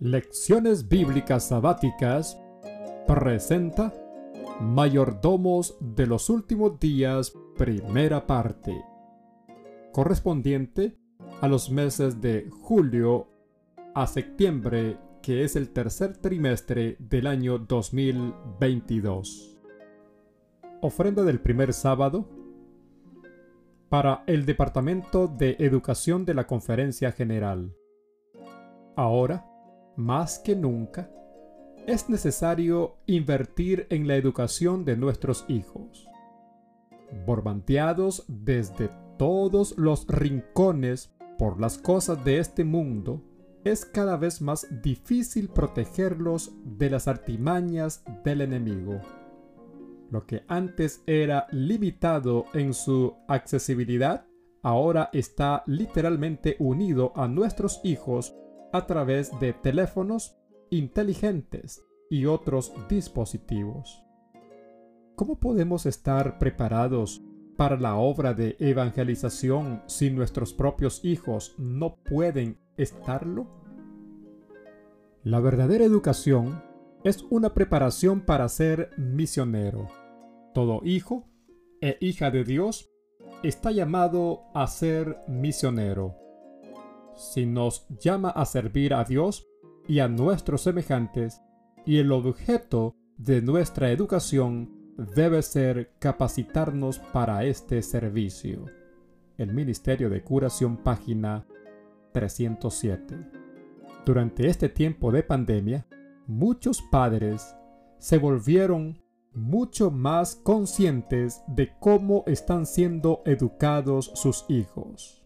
Lecciones Bíblicas Sabáticas presenta Mayordomos de los Últimos Días, primera parte, correspondiente a los meses de julio a septiembre, que es el tercer trimestre del año 2022. Ofrenda del primer sábado para el Departamento de Educación de la Conferencia General. Ahora, más que nunca, es necesario invertir en la educación de nuestros hijos. Borbanteados desde todos los rincones por las cosas de este mundo, es cada vez más difícil protegerlos de las artimañas del enemigo. Lo que antes era limitado en su accesibilidad, ahora está literalmente unido a nuestros hijos a través de teléfonos inteligentes y otros dispositivos. ¿Cómo podemos estar preparados para la obra de evangelización si nuestros propios hijos no pueden estarlo? La verdadera educación es una preparación para ser misionero. Todo hijo e hija de Dios está llamado a ser misionero si nos llama a servir a Dios y a nuestros semejantes, y el objeto de nuestra educación debe ser capacitarnos para este servicio. El Ministerio de Curación, página 307. Durante este tiempo de pandemia, muchos padres se volvieron mucho más conscientes de cómo están siendo educados sus hijos.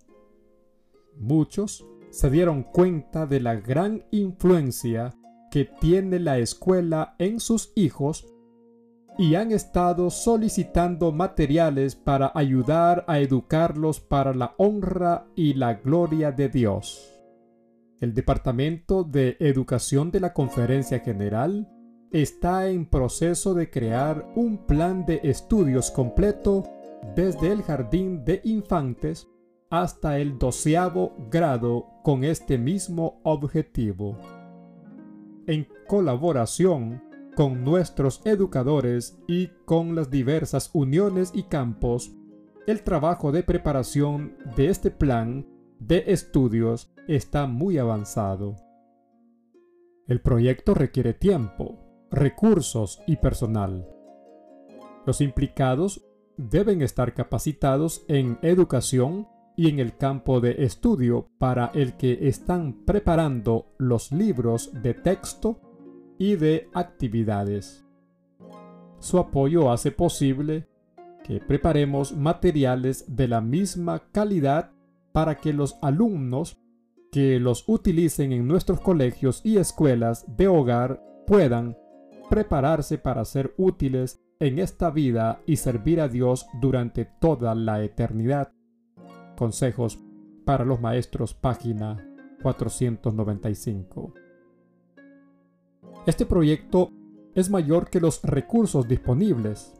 Muchos se dieron cuenta de la gran influencia que tiene la escuela en sus hijos y han estado solicitando materiales para ayudar a educarlos para la honra y la gloria de Dios. El Departamento de Educación de la Conferencia General está en proceso de crear un plan de estudios completo desde el jardín de infantes hasta el doceavo grado con este mismo objetivo. En colaboración con nuestros educadores y con las diversas uniones y campos, el trabajo de preparación de este plan de estudios está muy avanzado. El proyecto requiere tiempo, recursos y personal. Los implicados deben estar capacitados en educación y en el campo de estudio para el que están preparando los libros de texto y de actividades. Su apoyo hace posible que preparemos materiales de la misma calidad para que los alumnos que los utilicen en nuestros colegios y escuelas de hogar puedan prepararse para ser útiles en esta vida y servir a Dios durante toda la eternidad. Consejos para los maestros, página 495. Este proyecto es mayor que los recursos disponibles.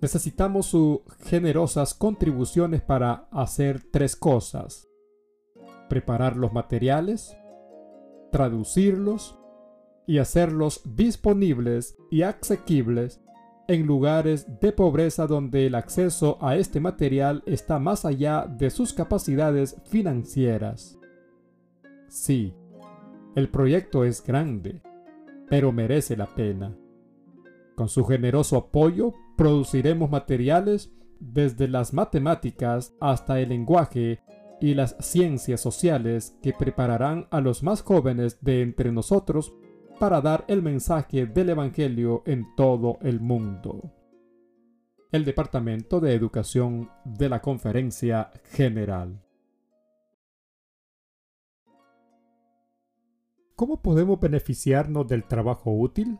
Necesitamos sus generosas contribuciones para hacer tres cosas. Preparar los materiales, traducirlos y hacerlos disponibles y asequibles en lugares de pobreza donde el acceso a este material está más allá de sus capacidades financieras. Sí, el proyecto es grande, pero merece la pena. Con su generoso apoyo produciremos materiales desde las matemáticas hasta el lenguaje y las ciencias sociales que prepararán a los más jóvenes de entre nosotros para dar el mensaje del Evangelio en todo el mundo. El Departamento de Educación de la Conferencia General. ¿Cómo podemos beneficiarnos del trabajo útil?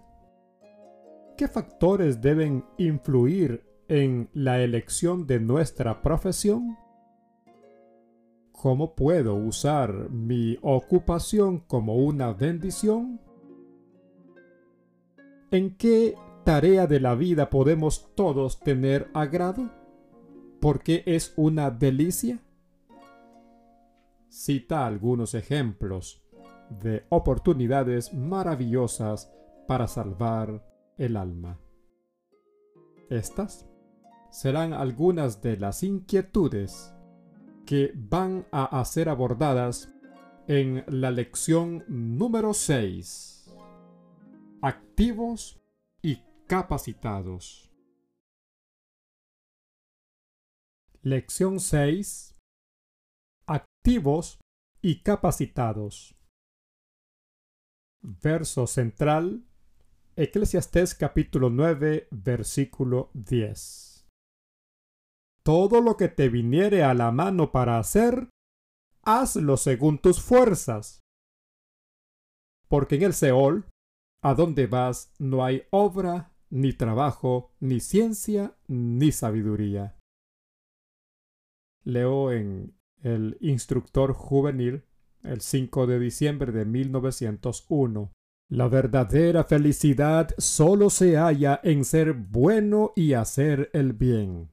¿Qué factores deben influir en la elección de nuestra profesión? ¿Cómo puedo usar mi ocupación como una bendición? ¿En qué tarea de la vida podemos todos tener agrado? ¿Porque es una delicia? Cita algunos ejemplos de oportunidades maravillosas para salvar el alma. Estas serán algunas de las inquietudes que van a ser abordadas en la lección número 6. Activos y capacitados. Lección 6. Activos y capacitados. Verso central. Eclesiastés capítulo 9, versículo 10. Todo lo que te viniere a la mano para hacer, hazlo según tus fuerzas. Porque en el Seol, a donde vas, no hay obra, ni trabajo, ni ciencia, ni sabiduría leo en El Instructor Juvenil el 5 de diciembre de 1901. La verdadera felicidad solo se halla en ser bueno y hacer el bien.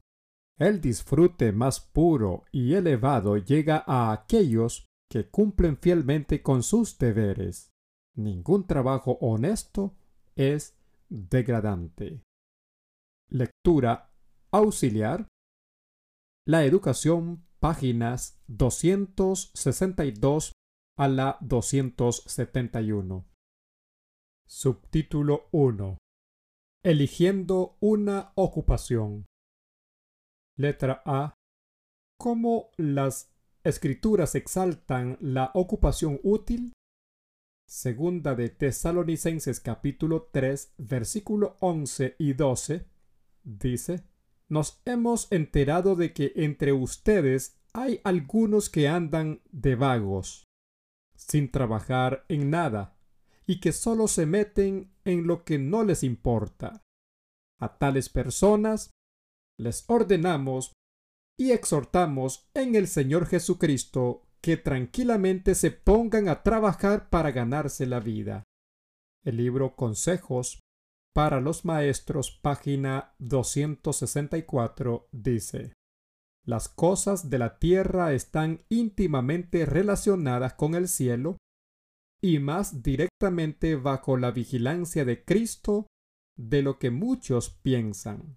El disfrute más puro y elevado llega a aquellos que cumplen fielmente con sus deberes. Ningún trabajo honesto es degradante. Lectura auxiliar la educación, páginas 262 a la 271. Subtítulo 1. Eligiendo una ocupación. Letra A. ¿Cómo las escrituras exaltan la ocupación útil? Segunda de Tesalonicenses capítulo 3 versículo 11 y 12 dice nos hemos enterado de que entre ustedes hay algunos que andan de vagos, sin trabajar en nada, y que solo se meten en lo que no les importa. A tales personas les ordenamos y exhortamos en el Señor Jesucristo que tranquilamente se pongan a trabajar para ganarse la vida. El libro Consejos para los maestros, página 264, dice, Las cosas de la tierra están íntimamente relacionadas con el cielo y más directamente bajo la vigilancia de Cristo de lo que muchos piensan.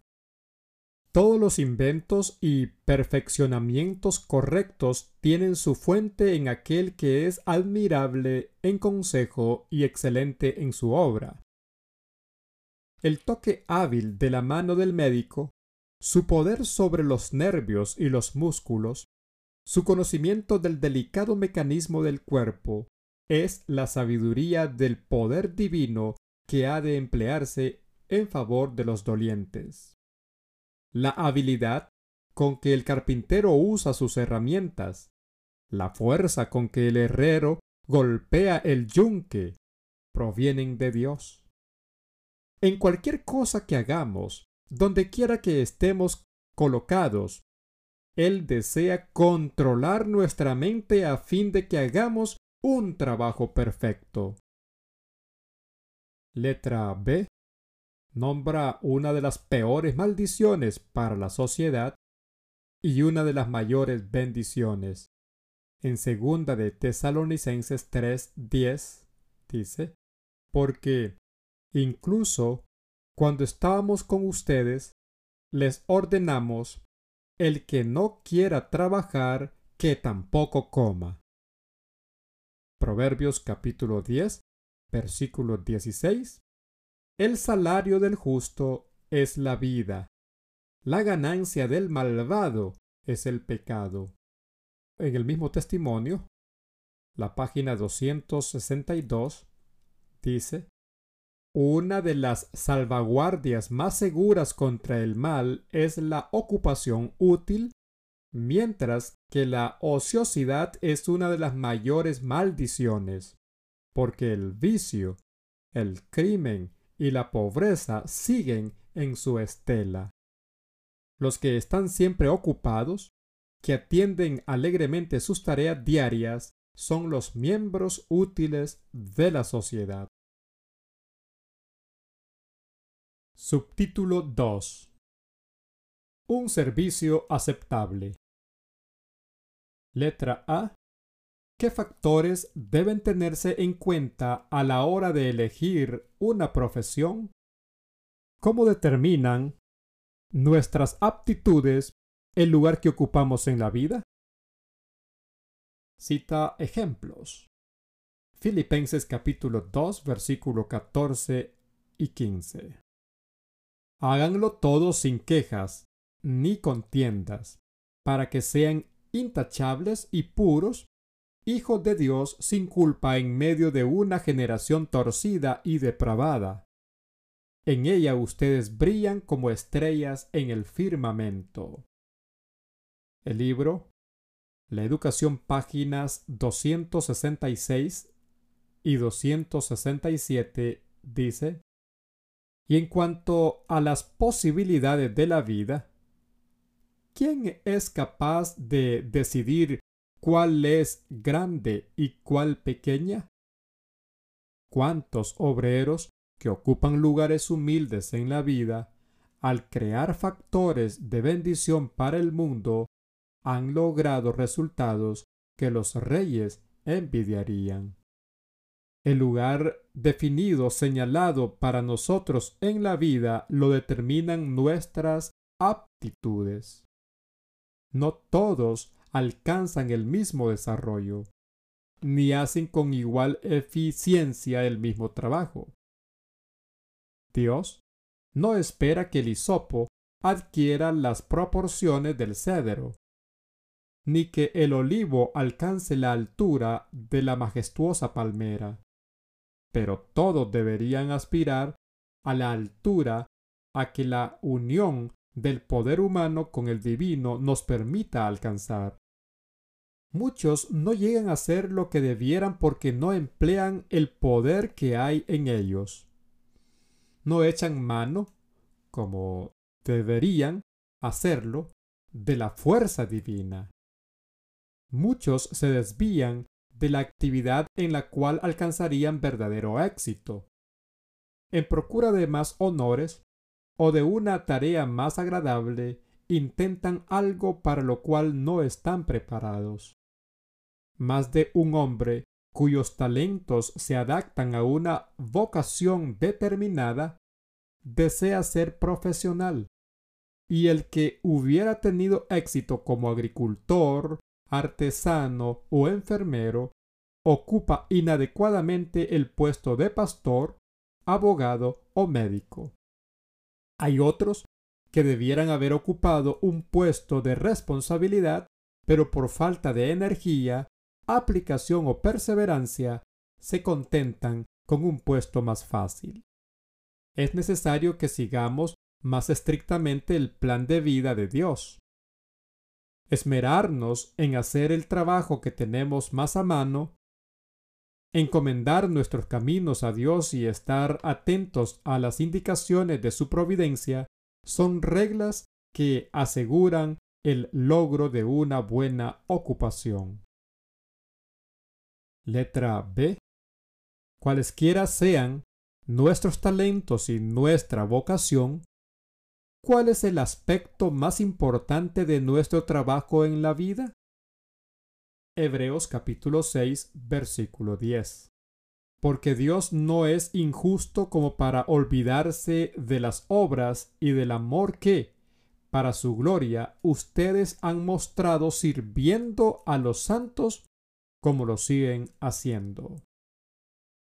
Todos los inventos y perfeccionamientos correctos tienen su fuente en aquel que es admirable en consejo y excelente en su obra el toque hábil de la mano del médico, su poder sobre los nervios y los músculos, su conocimiento del delicado mecanismo del cuerpo, es la sabiduría del poder divino que ha de emplearse en favor de los dolientes. La habilidad con que el carpintero usa sus herramientas, la fuerza con que el herrero golpea el yunque, provienen de Dios. En cualquier cosa que hagamos, donde quiera que estemos colocados, Él desea controlar nuestra mente a fin de que hagamos un trabajo perfecto. Letra B. Nombra una de las peores maldiciones para la sociedad y una de las mayores bendiciones. En segunda de Tesalonicenses 3:10 dice, porque Incluso cuando estábamos con ustedes, les ordenamos, el que no quiera trabajar, que tampoco coma. Proverbios capítulo 10, versículo 16. El salario del justo es la vida. La ganancia del malvado es el pecado. En el mismo testimonio, la página 262 dice, una de las salvaguardias más seguras contra el mal es la ocupación útil, mientras que la ociosidad es una de las mayores maldiciones, porque el vicio, el crimen y la pobreza siguen en su estela. Los que están siempre ocupados, que atienden alegremente sus tareas diarias, son los miembros útiles de la sociedad. Subtítulo 2 Un servicio aceptable. Letra A. ¿Qué factores deben tenerse en cuenta a la hora de elegir una profesión? ¿Cómo determinan nuestras aptitudes el lugar que ocupamos en la vida? Cita ejemplos. Filipenses capítulo 2 versículo 14 y 15. Háganlo todo sin quejas ni contiendas, para que sean intachables y puros, hijos de Dios sin culpa en medio de una generación torcida y depravada. En ella ustedes brillan como estrellas en el firmamento. El libro La Educación páginas 266 y 267 dice, y en cuanto a las posibilidades de la vida, ¿quién es capaz de decidir cuál es grande y cuál pequeña? ¿Cuántos obreros que ocupan lugares humildes en la vida, al crear factores de bendición para el mundo, han logrado resultados que los reyes envidiarían? El lugar definido, señalado para nosotros en la vida, lo determinan nuestras aptitudes. No todos alcanzan el mismo desarrollo, ni hacen con igual eficiencia el mismo trabajo. Dios no espera que el hisopo adquiera las proporciones del cedro, ni que el olivo alcance la altura de la majestuosa palmera pero todos deberían aspirar a la altura a que la unión del poder humano con el divino nos permita alcanzar. Muchos no llegan a ser lo que debieran porque no emplean el poder que hay en ellos. No echan mano, como deberían hacerlo, de la fuerza divina. Muchos se desvían de la actividad en la cual alcanzarían verdadero éxito. En procura de más honores o de una tarea más agradable, intentan algo para lo cual no están preparados. Más de un hombre cuyos talentos se adaptan a una vocación determinada, desea ser profesional, y el que hubiera tenido éxito como agricultor, artesano o enfermero ocupa inadecuadamente el puesto de pastor, abogado o médico. Hay otros que debieran haber ocupado un puesto de responsabilidad, pero por falta de energía, aplicación o perseverancia, se contentan con un puesto más fácil. Es necesario que sigamos más estrictamente el plan de vida de Dios esmerarnos en hacer el trabajo que tenemos más a mano, encomendar nuestros caminos a Dios y estar atentos a las indicaciones de su providencia son reglas que aseguran el logro de una buena ocupación. Letra B. Cualesquiera sean nuestros talentos y nuestra vocación, ¿Cuál es el aspecto más importante de nuestro trabajo en la vida? Hebreos capítulo 6 versículo 10. Porque Dios no es injusto como para olvidarse de las obras y del amor que, para su gloria, ustedes han mostrado sirviendo a los santos como lo siguen haciendo.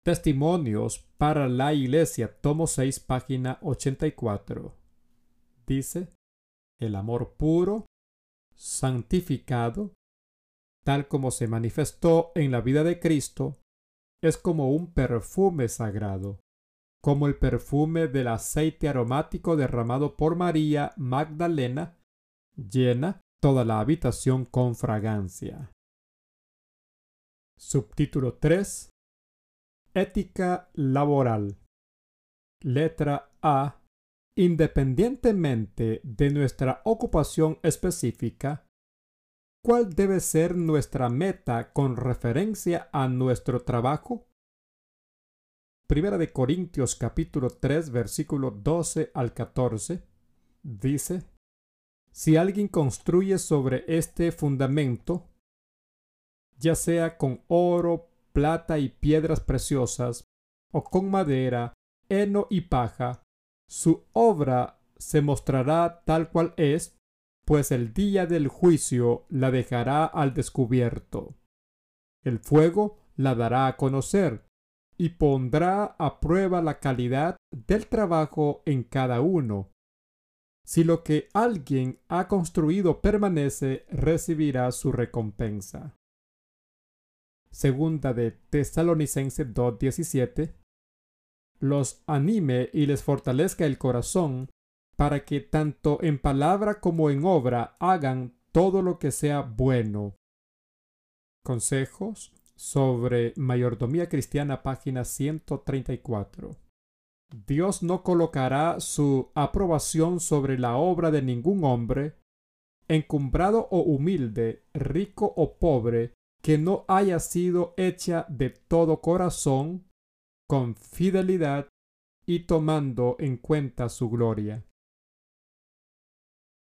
Testimonios para la Iglesia, tomo 6, página 84 dice, el amor puro, santificado, tal como se manifestó en la vida de Cristo, es como un perfume sagrado, como el perfume del aceite aromático derramado por María Magdalena, llena toda la habitación con fragancia. Subtítulo 3 Ética laboral. Letra A Independientemente de nuestra ocupación específica, ¿cuál debe ser nuestra meta con referencia a nuestro trabajo? Primera de Corintios capítulo 3 versículo 12 al 14 dice, Si alguien construye sobre este fundamento, ya sea con oro, plata y piedras preciosas, o con madera, heno y paja, su obra se mostrará tal cual es, pues el día del juicio la dejará al descubierto. El fuego la dará a conocer y pondrá a prueba la calidad del trabajo en cada uno. Si lo que alguien ha construido permanece, recibirá su recompensa. Segunda de Tesalonicenses 2.17 los anime y les fortalezca el corazón para que tanto en palabra como en obra hagan todo lo que sea bueno. Consejos sobre mayordomía cristiana, página 134. Dios no colocará su aprobación sobre la obra de ningún hombre, encumbrado o humilde, rico o pobre, que no haya sido hecha de todo corazón, con fidelidad y tomando en cuenta su gloria.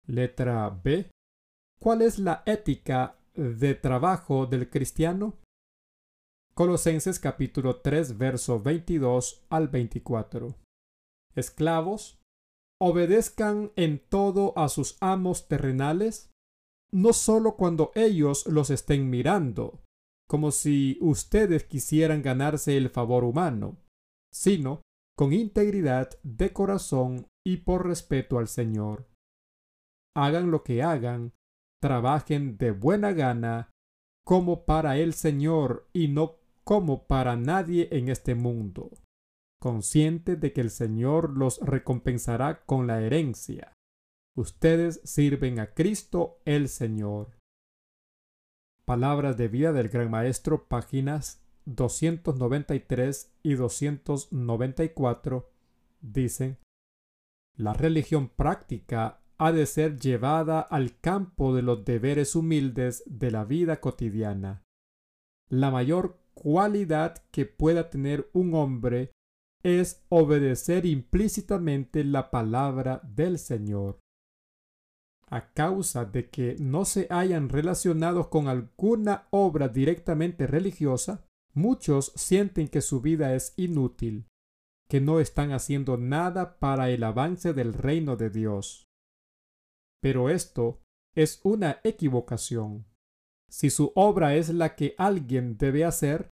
Letra B. ¿Cuál es la ética de trabajo del cristiano? Colosenses capítulo 3 verso 22 al 24. Esclavos, obedezcan en todo a sus amos terrenales, no solo cuando ellos los estén mirando, como si ustedes quisieran ganarse el favor humano, sino con integridad de corazón y por respeto al Señor. Hagan lo que hagan, trabajen de buena gana, como para el Señor y no como para nadie en este mundo, consciente de que el Señor los recompensará con la herencia. Ustedes sirven a Cristo el Señor. Palabras de vida del Gran Maestro, páginas 293 y 294, dicen, La religión práctica ha de ser llevada al campo de los deberes humildes de la vida cotidiana. La mayor cualidad que pueda tener un hombre es obedecer implícitamente la palabra del Señor a causa de que no se hayan relacionado con alguna obra directamente religiosa, muchos sienten que su vida es inútil, que no están haciendo nada para el avance del reino de Dios. Pero esto es una equivocación. Si su obra es la que alguien debe hacer,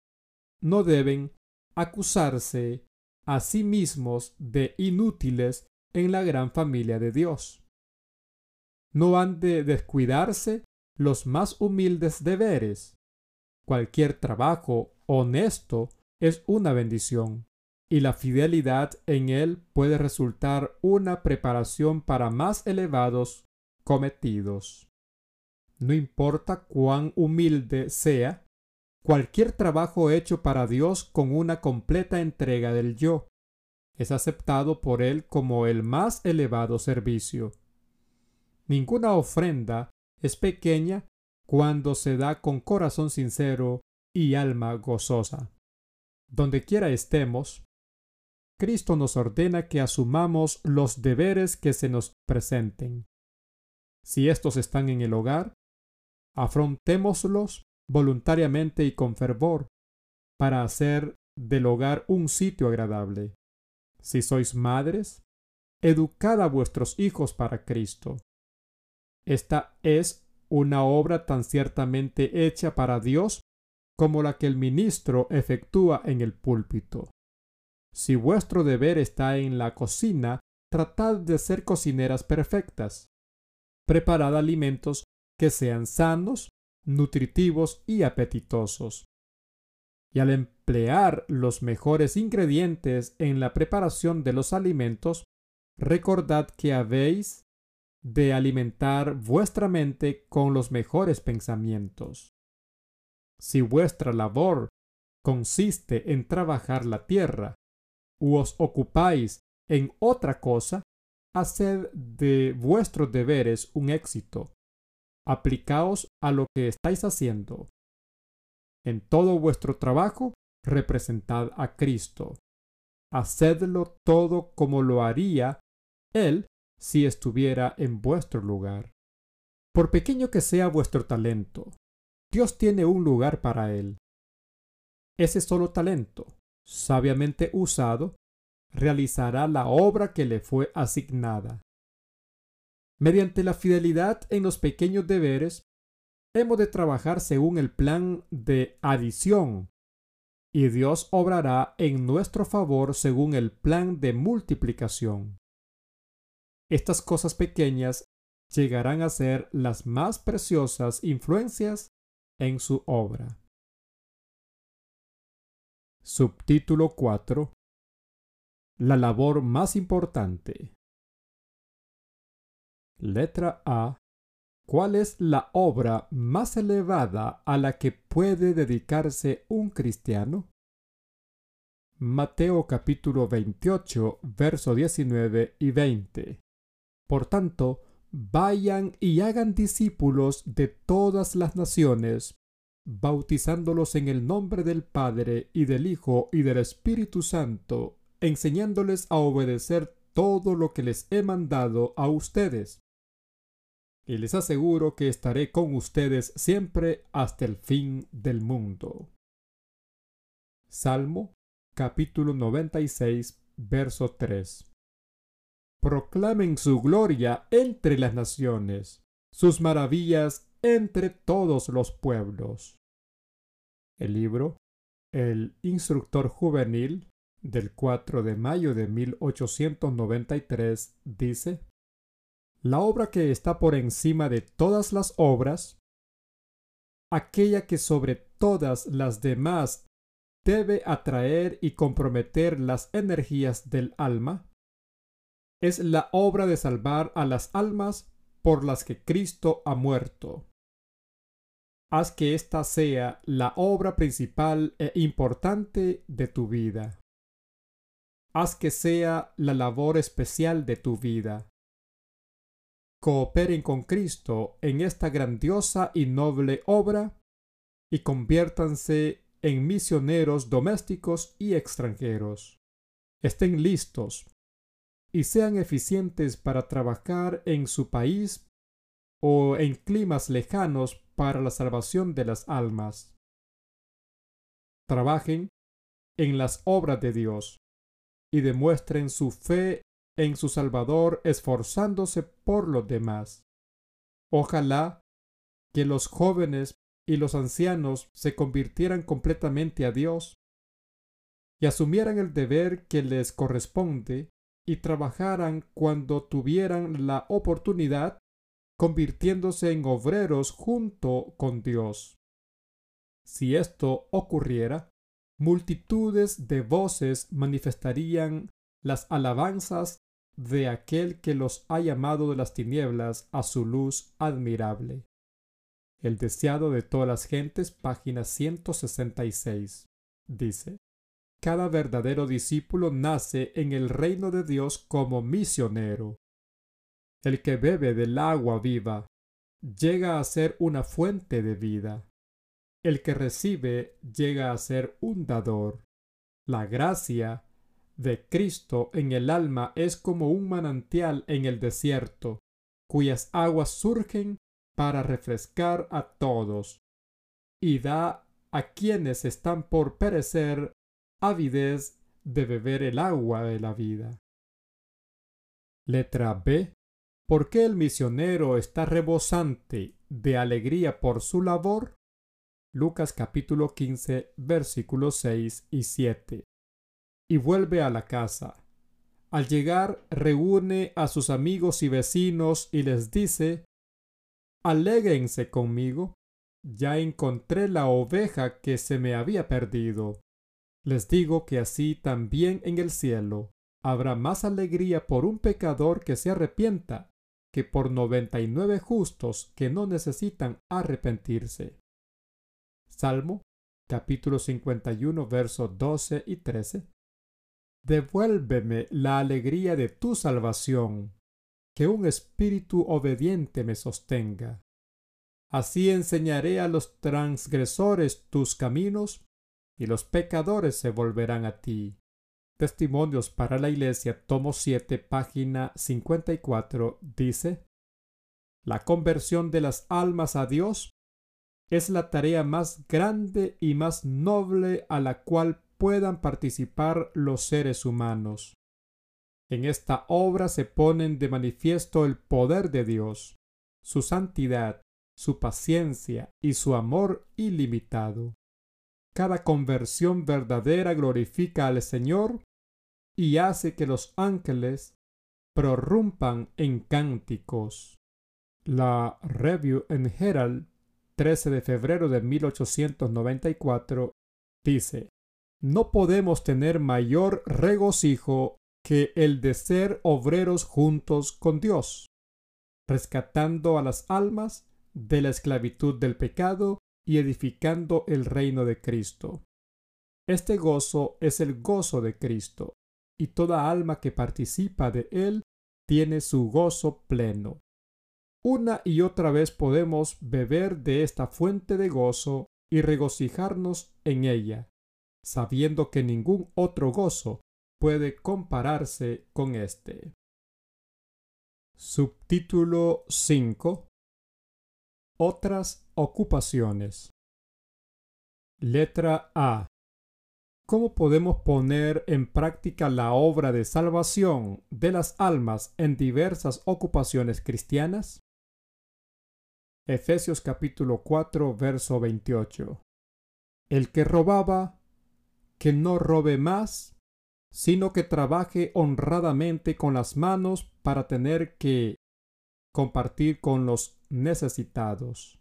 no deben acusarse a sí mismos de inútiles en la gran familia de Dios no han de descuidarse los más humildes deberes. Cualquier trabajo honesto es una bendición, y la fidelidad en él puede resultar una preparación para más elevados cometidos. No importa cuán humilde sea, cualquier trabajo hecho para Dios con una completa entrega del yo es aceptado por él como el más elevado servicio. Ninguna ofrenda es pequeña cuando se da con corazón sincero y alma gozosa. Donde quiera estemos, Cristo nos ordena que asumamos los deberes que se nos presenten. Si estos están en el hogar, afrontémoslos voluntariamente y con fervor, para hacer del hogar un sitio agradable. Si sois madres, educad a vuestros hijos para Cristo. Esta es una obra tan ciertamente hecha para Dios como la que el ministro efectúa en el púlpito. Si vuestro deber está en la cocina, tratad de ser cocineras perfectas. Preparad alimentos que sean sanos, nutritivos y apetitosos. Y al emplear los mejores ingredientes en la preparación de los alimentos, recordad que habéis de alimentar vuestra mente con los mejores pensamientos. Si vuestra labor consiste en trabajar la tierra, u os ocupáis en otra cosa, haced de vuestros deberes un éxito. Aplicaos a lo que estáis haciendo. En todo vuestro trabajo, representad a Cristo. Hacedlo todo como lo haría Él si estuviera en vuestro lugar. Por pequeño que sea vuestro talento, Dios tiene un lugar para él. Ese solo talento, sabiamente usado, realizará la obra que le fue asignada. Mediante la fidelidad en los pequeños deberes, hemos de trabajar según el plan de adición, y Dios obrará en nuestro favor según el plan de multiplicación. Estas cosas pequeñas llegarán a ser las más preciosas influencias en su obra. Subtítulo 4 La labor más importante. Letra A. ¿Cuál es la obra más elevada a la que puede dedicarse un cristiano? Mateo capítulo 28, verso 19 y 20. Por tanto, vayan y hagan discípulos de todas las naciones, bautizándolos en el nombre del Padre y del Hijo y del Espíritu Santo, enseñándoles a obedecer todo lo que les he mandado a ustedes. Y les aseguro que estaré con ustedes siempre hasta el fin del mundo. Salmo capítulo 96 verso 3 proclamen su gloria entre las naciones, sus maravillas entre todos los pueblos. El libro El Instructor Juvenil del 4 de mayo de 1893 dice, La obra que está por encima de todas las obras, aquella que sobre todas las demás debe atraer y comprometer las energías del alma, es la obra de salvar a las almas por las que Cristo ha muerto. Haz que ésta sea la obra principal e importante de tu vida. Haz que sea la labor especial de tu vida. Cooperen con Cristo en esta grandiosa y noble obra y conviértanse en misioneros domésticos y extranjeros. Estén listos y sean eficientes para trabajar en su país o en climas lejanos para la salvación de las almas. Trabajen en las obras de Dios y demuestren su fe en su Salvador esforzándose por los demás. Ojalá que los jóvenes y los ancianos se convirtieran completamente a Dios y asumieran el deber que les corresponde y trabajaran cuando tuvieran la oportunidad, convirtiéndose en obreros junto con Dios. Si esto ocurriera, multitudes de voces manifestarían las alabanzas de aquel que los ha llamado de las tinieblas a su luz admirable. El deseado de todas las gentes, página 166, dice, cada verdadero discípulo nace en el reino de Dios como misionero. El que bebe del agua viva llega a ser una fuente de vida. El que recibe llega a ser un dador. La gracia de Cristo en el alma es como un manantial en el desierto, cuyas aguas surgen para refrescar a todos, y da a quienes están por perecer avidez de beber el agua de la vida. Letra B. ¿Por qué el misionero está rebosante de alegría por su labor? Lucas capítulo 15 versículos 6 y 7. Y vuelve a la casa. Al llegar reúne a sus amigos y vecinos y les dice, Alégrense conmigo, ya encontré la oveja que se me había perdido. Les digo que así también en el cielo habrá más alegría por un pecador que se arrepienta que por noventa y nueve justos que no necesitan arrepentirse. Salmo capítulo 51 versos 12 y 13. Devuélveme la alegría de tu salvación, que un espíritu obediente me sostenga. Así enseñaré a los transgresores tus caminos y los pecadores se volverán a ti. Testimonios para la Iglesia, tomo 7, página 54, dice, La conversión de las almas a Dios es la tarea más grande y más noble a la cual puedan participar los seres humanos. En esta obra se ponen de manifiesto el poder de Dios, su santidad, su paciencia y su amor ilimitado. Cada conversión verdadera glorifica al Señor y hace que los ángeles prorrumpan en cánticos. La Review en Herald 13 de febrero de 1894 dice, No podemos tener mayor regocijo que el de ser obreros juntos con Dios, rescatando a las almas de la esclavitud del pecado y edificando el reino de Cristo. Este gozo es el gozo de Cristo, y toda alma que participa de él tiene su gozo pleno. Una y otra vez podemos beber de esta fuente de gozo y regocijarnos en ella, sabiendo que ningún otro gozo puede compararse con este. Subtítulo 5 Otras ocupaciones Letra A ¿Cómo podemos poner en práctica la obra de salvación de las almas en diversas ocupaciones cristianas? Efesios capítulo 4, verso 28. El que robaba, que no robe más, sino que trabaje honradamente con las manos para tener que compartir con los necesitados.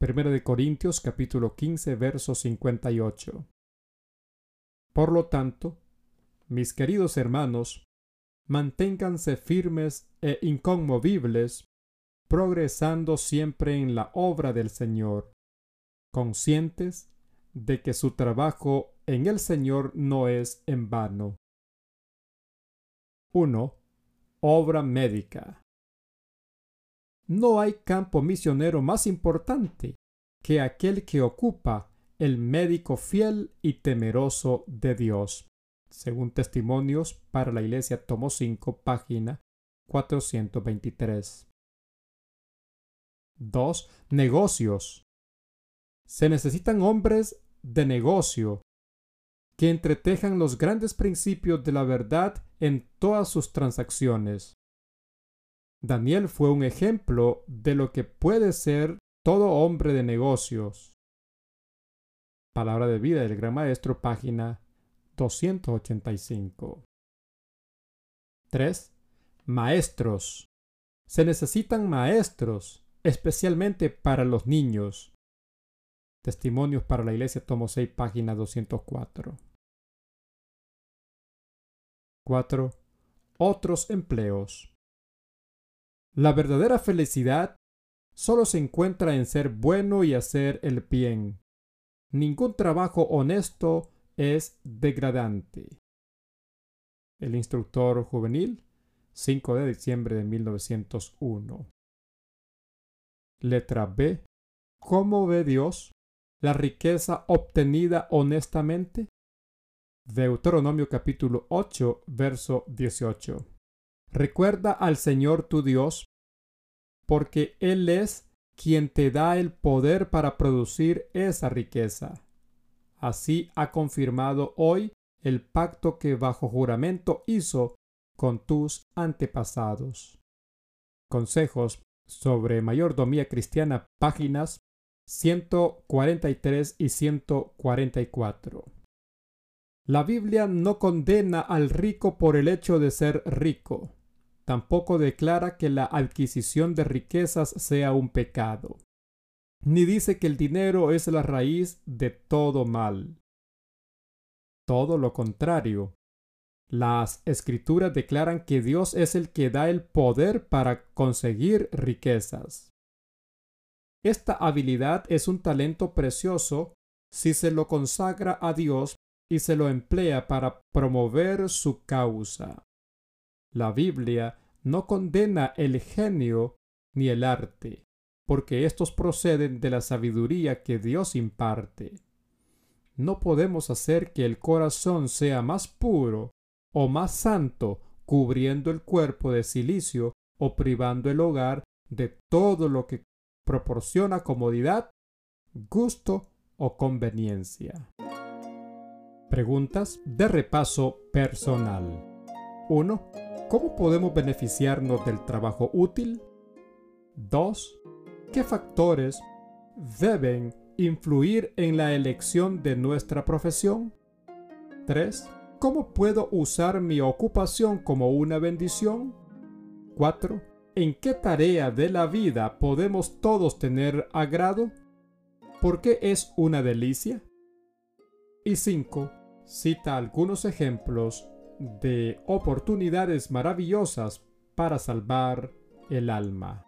Primero de Corintios capítulo 15, verso 58. Por lo tanto, mis queridos hermanos, manténganse firmes e inconmovibles progresando siempre en la obra del Señor, conscientes de que su trabajo en el Señor no es en vano. 1. Obra médica. No hay campo misionero más importante que aquel que ocupa el médico fiel y temeroso de Dios. Según Testimonios para la Iglesia, tomo 5, página 423. 2. Negocios. Se necesitan hombres de negocio que entretejan los grandes principios de la verdad en todas sus transacciones. Daniel fue un ejemplo de lo que puede ser todo hombre de negocios. Palabra de vida del Gran Maestro, página 285. 3. Maestros. Se necesitan maestros especialmente para los niños. Testimonios para la Iglesia, tomo 6, página 204. 4. Otros empleos. La verdadera felicidad solo se encuentra en ser bueno y hacer el bien. Ningún trabajo honesto es degradante. El instructor juvenil, 5 de diciembre de 1901. Letra B. ¿Cómo ve Dios la riqueza obtenida honestamente? Deuteronomio capítulo 8, verso 18. Recuerda al Señor tu Dios, porque Él es quien te da el poder para producir esa riqueza. Así ha confirmado hoy el pacto que bajo juramento hizo con tus antepasados. Consejos sobre mayordomía cristiana, páginas 143 y 144. La Biblia no condena al rico por el hecho de ser rico. Tampoco declara que la adquisición de riquezas sea un pecado. Ni dice que el dinero es la raíz de todo mal. Todo lo contrario. Las escrituras declaran que Dios es el que da el poder para conseguir riquezas. Esta habilidad es un talento precioso si se lo consagra a Dios y se lo emplea para promover su causa. La Biblia no condena el genio ni el arte, porque estos proceden de la sabiduría que Dios imparte. No podemos hacer que el corazón sea más puro o más santo, cubriendo el cuerpo de silicio o privando el hogar de todo lo que proporciona comodidad, gusto o conveniencia. Preguntas de repaso personal. 1. ¿Cómo podemos beneficiarnos del trabajo útil? 2. ¿Qué factores deben influir en la elección de nuestra profesión? 3. ¿Cómo puedo usar mi ocupación como una bendición? 4. ¿En qué tarea de la vida podemos todos tener agrado? ¿Por qué es una delicia? Y 5 cita algunos ejemplos de oportunidades maravillosas para salvar el alma.